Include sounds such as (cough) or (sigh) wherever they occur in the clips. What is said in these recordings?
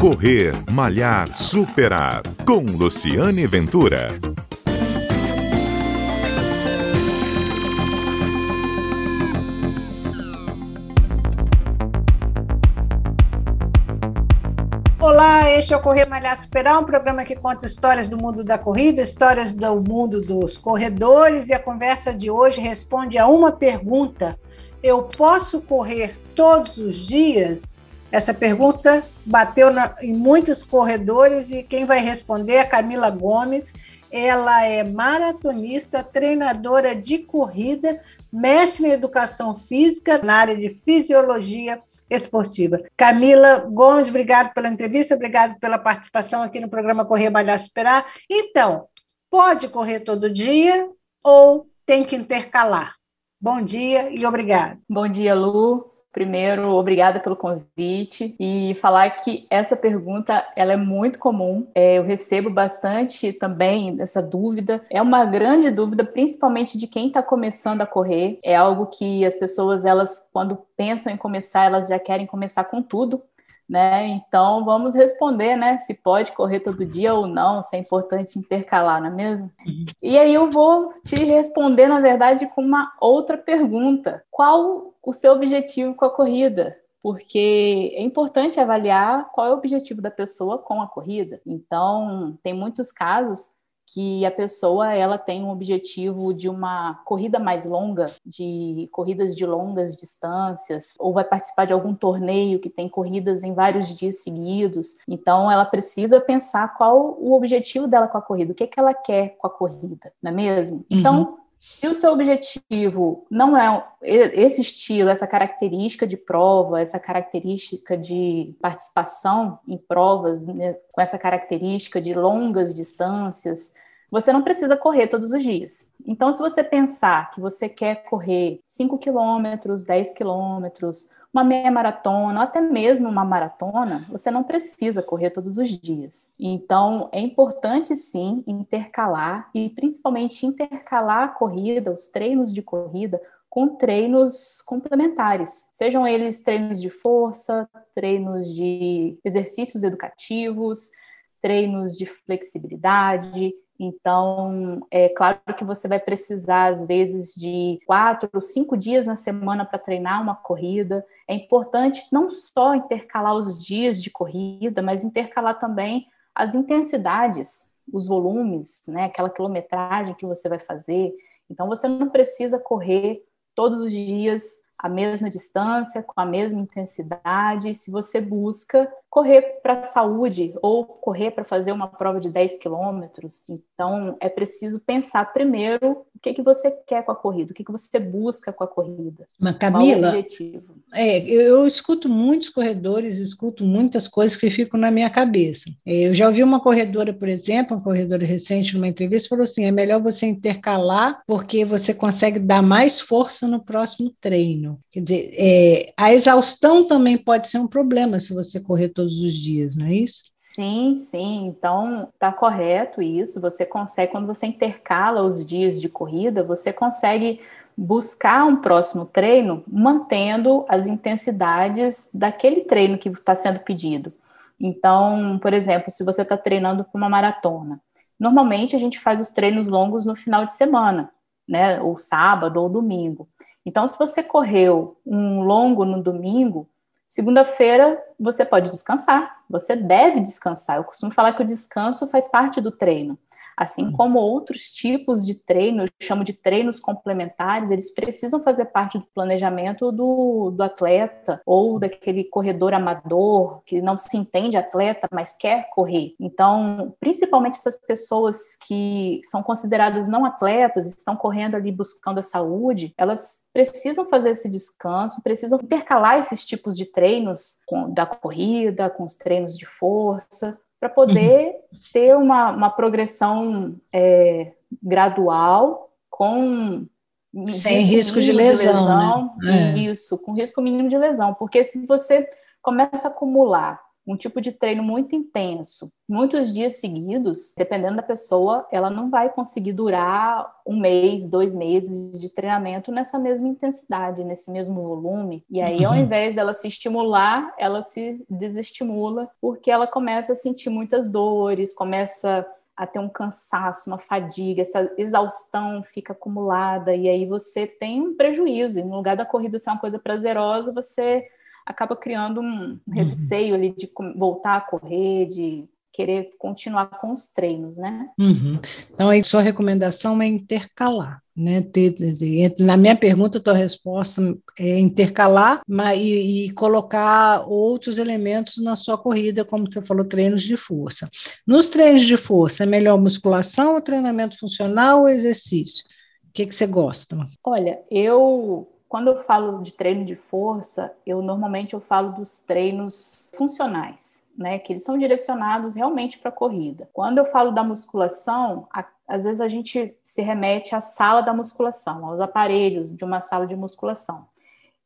Correr, Malhar, Superar. Com Luciane Ventura. Olá, este é o Correr Malhar Superar, um programa que conta histórias do mundo da corrida, histórias do mundo dos corredores, e a conversa de hoje responde a uma pergunta: Eu posso correr todos os dias? Essa pergunta bateu na, em muitos corredores e quem vai responder é a Camila Gomes. Ela é maratonista, treinadora de corrida, mestre em educação física na área de fisiologia esportiva. Camila Gomes, obrigado pela entrevista, obrigado pela participação aqui no programa Correr Malhar Superar. Então, pode correr todo dia ou tem que intercalar? Bom dia e obrigado. Bom dia, Lu. Primeiro, obrigada pelo convite e falar que essa pergunta ela é muito comum. É, eu recebo bastante também essa dúvida. É uma grande dúvida, principalmente de quem está começando a correr. É algo que as pessoas elas quando pensam em começar elas já querem começar com tudo. Né? Então vamos responder, né? Se pode correr todo dia ou não, se é importante intercalar, não é mesmo? Uhum. E aí eu vou te responder, na verdade, com uma outra pergunta. Qual o seu objetivo com a corrida, porque é importante avaliar qual é o objetivo da pessoa com a corrida. Então, tem muitos casos que a pessoa ela tem um objetivo de uma corrida mais longa, de corridas de longas distâncias, ou vai participar de algum torneio que tem corridas em vários dias seguidos. Então ela precisa pensar qual o objetivo dela com a corrida, o que, é que ela quer com a corrida, não é mesmo? Então, uhum. Se o seu objetivo não é esse estilo, essa característica de prova, essa característica de participação em provas, né, com essa característica de longas distâncias, você não precisa correr todos os dias. Então, se você pensar que você quer correr 5 quilômetros, 10 quilômetros, uma meia maratona, ou até mesmo uma maratona, você não precisa correr todos os dias. Então, é importante sim intercalar e principalmente intercalar a corrida, os treinos de corrida, com treinos complementares, sejam eles treinos de força, treinos de exercícios educativos, treinos de flexibilidade, então, é claro que você vai precisar, às vezes, de quatro ou cinco dias na semana para treinar uma corrida. É importante não só intercalar os dias de corrida, mas intercalar também as intensidades, os volumes, né? aquela quilometragem que você vai fazer. Então, você não precisa correr todos os dias a mesma distância, com a mesma intensidade, se você busca correr para a saúde ou correr para fazer uma prova de 10 quilômetros. Então, é preciso pensar primeiro o que, que você quer com a corrida, o que, que você busca com a corrida. Mas, Camila, é, eu escuto muitos corredores, escuto muitas coisas que ficam na minha cabeça. É, eu já ouvi uma corredora, por exemplo, uma corredora recente, numa entrevista, falou assim: é melhor você intercalar, porque você consegue dar mais força no próximo treino. Quer dizer, é, a exaustão também pode ser um problema se você correr todos os dias, não é isso? Sim, sim. Então, tá correto isso. Você consegue, quando você intercala os dias de corrida, você consegue buscar um próximo treino mantendo as intensidades daquele treino que está sendo pedido. Então, por exemplo, se você está treinando para uma maratona, normalmente a gente faz os treinos longos no final de semana, né? Ou sábado ou domingo. Então, se você correu um longo no domingo, segunda-feira você pode descansar, você deve descansar. Eu costumo falar que o descanso faz parte do treino. Assim como outros tipos de treino, eu chamo de treinos complementares, eles precisam fazer parte do planejamento do, do atleta ou daquele corredor amador que não se entende atleta, mas quer correr. Então, principalmente essas pessoas que são consideradas não atletas, estão correndo ali buscando a saúde, elas precisam fazer esse descanso, precisam intercalar esses tipos de treinos com, da corrida, com os treinos de força, para poder ter uma, uma progressão é, gradual com sem risco, risco de lesão, de lesão né? É. isso, com risco mínimo de lesão, porque se você começa a acumular um tipo de treino muito intenso, muitos dias seguidos, dependendo da pessoa, ela não vai conseguir durar um mês, dois meses de treinamento nessa mesma intensidade, nesse mesmo volume. E aí, ao uhum. invés dela se estimular, ela se desestimula, porque ela começa a sentir muitas dores, começa a ter um cansaço, uma fadiga, essa exaustão fica acumulada, e aí você tem um prejuízo. E no lugar da corrida ser uma coisa prazerosa, você acaba criando um uhum. receio ali de voltar a correr, de querer continuar com os treinos, né? Uhum. Então, aí sua recomendação é intercalar, né? Na minha pergunta, tua resposta é intercalar mas, e, e, colocar outros elementos na sua corrida, como você falou, treinos de força. Nos treinos de força, é melhor musculação ou treinamento funcional ou exercício? O que, que você gosta? Olha, eu quando eu falo de treino de força, eu normalmente eu falo dos treinos funcionais, né, que eles são direcionados realmente para a corrida. Quando eu falo da musculação, a, às vezes a gente se remete à sala da musculação, aos aparelhos de uma sala de musculação.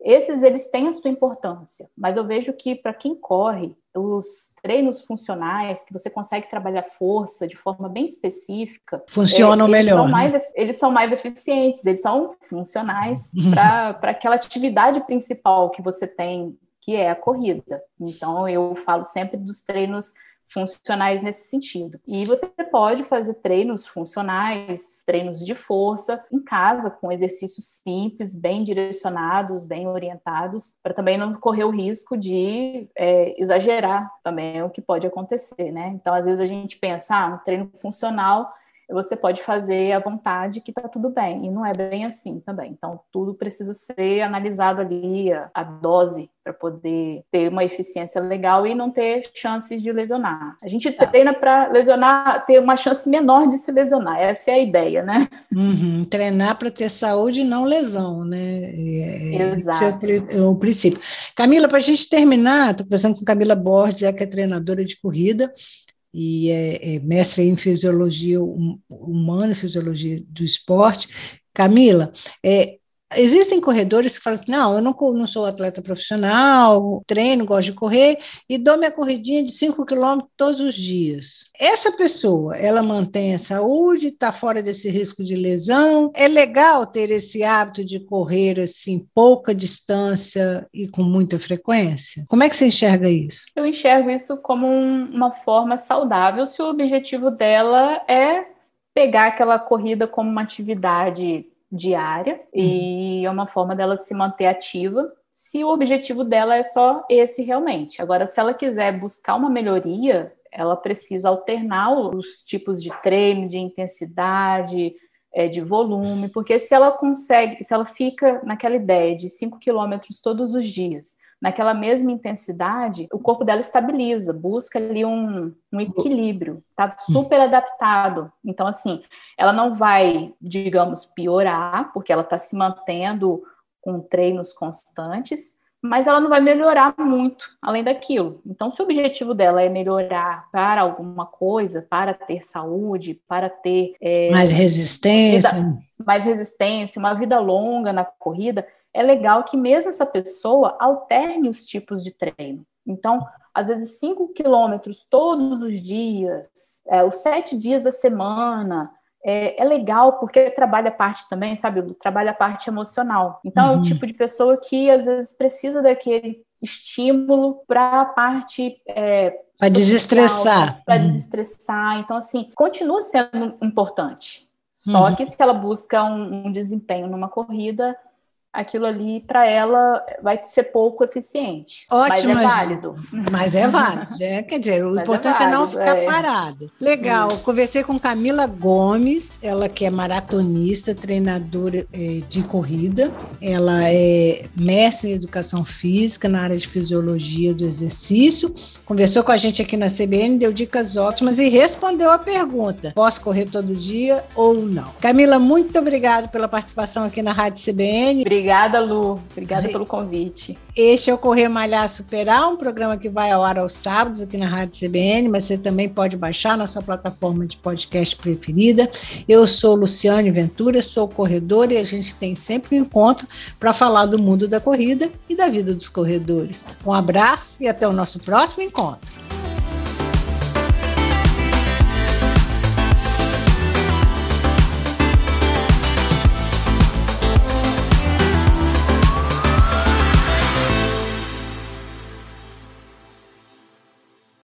Esses eles têm a sua importância, mas eu vejo que para quem corre, os treinos funcionais que você consegue trabalhar força de forma bem específica funcionam é, melhor. São né? mais, eles são mais eficientes, eles são funcionais para aquela atividade principal que você tem, que é a corrida. Então eu falo sempre dos treinos funcionais nesse sentido. E você pode fazer treinos funcionais, treinos de força em casa, com exercícios simples, bem direcionados, bem orientados, para também não correr o risco de é, exagerar também o que pode acontecer, né? Então, às vezes a gente pensa, ah, um treino funcional você pode fazer à vontade que está tudo bem. E não é bem assim também. Então, tudo precisa ser analisado ali, a, a dose, para poder ter uma eficiência legal e não ter chances de lesionar. A gente tá. treina para lesionar, ter uma chance menor de se lesionar. Essa é a ideia, né? Uhum. Treinar para ter saúde e não lesão, né? É, é Exato. É o, princípio. Camila, para a gente terminar, estou conversando com Camila Borges, é que é treinadora de corrida e é, é mestre em fisiologia humana, fisiologia do esporte. Camila, é, Existem corredores que falam assim: não, eu não, não sou atleta profissional, treino, gosto de correr e dou minha corridinha de 5 quilômetros todos os dias. Essa pessoa, ela mantém a saúde, está fora desse risco de lesão. É legal ter esse hábito de correr assim, pouca distância e com muita frequência? Como é que você enxerga isso? Eu enxergo isso como um, uma forma saudável se o objetivo dela é pegar aquela corrida como uma atividade diária uhum. e é uma forma dela se manter ativa. Se o objetivo dela é só esse realmente. Agora, se ela quiser buscar uma melhoria, ela precisa alternar os tipos de treino, de intensidade, é, de volume, porque se ela consegue, se ela fica naquela ideia de 5 quilômetros todos os dias, naquela mesma intensidade, o corpo dela estabiliza, busca ali um, um equilíbrio, tá super adaptado. Então, assim, ela não vai, digamos, piorar, porque ela está se mantendo com treinos constantes, mas ela não vai melhorar muito além daquilo. Então, se o objetivo dela é melhorar para alguma coisa, para ter saúde, para ter é, mais resistência, vida, mais resistência, uma vida longa na corrida, é legal que mesmo essa pessoa alterne os tipos de treino. Então, às vezes, 5 quilômetros todos os dias, é, os sete dias da semana, é, é, legal porque trabalha a parte também, sabe? Trabalha a parte emocional. Então, uhum. é o uhum. tipo de pessoa que às vezes precisa daquele estímulo para a parte. É, para desestressar. Para uhum. desestressar. Então, assim, continua sendo importante. Só uhum. que se ela busca um, um desempenho numa corrida, aquilo ali para ela vai ser pouco eficiente. Ótimo, mas é válido. Mas é válido, (laughs) né? Quer dizer, o mas é importante é, válido, é, não ficar é. parado. Legal, conversei com Camila Gomes, ela que é maratonista, treinadora é, de corrida, ela é mestre em educação física na área de fisiologia do exercício, conversou com a gente aqui na CBN, deu dicas ótimas e respondeu a pergunta: posso correr todo dia ou não? Camila, muito obrigada pela participação aqui na Rádio CBN. Obrigada Obrigada, Lu. Obrigada pelo convite. Este é o Correr Malhar Superar, um programa que vai ao ar aos sábados aqui na Rádio CBN, mas você também pode baixar na sua plataforma de podcast preferida. Eu sou Luciane Ventura, sou corredora e a gente tem sempre um encontro para falar do mundo da corrida e da vida dos corredores. Um abraço e até o nosso próximo encontro.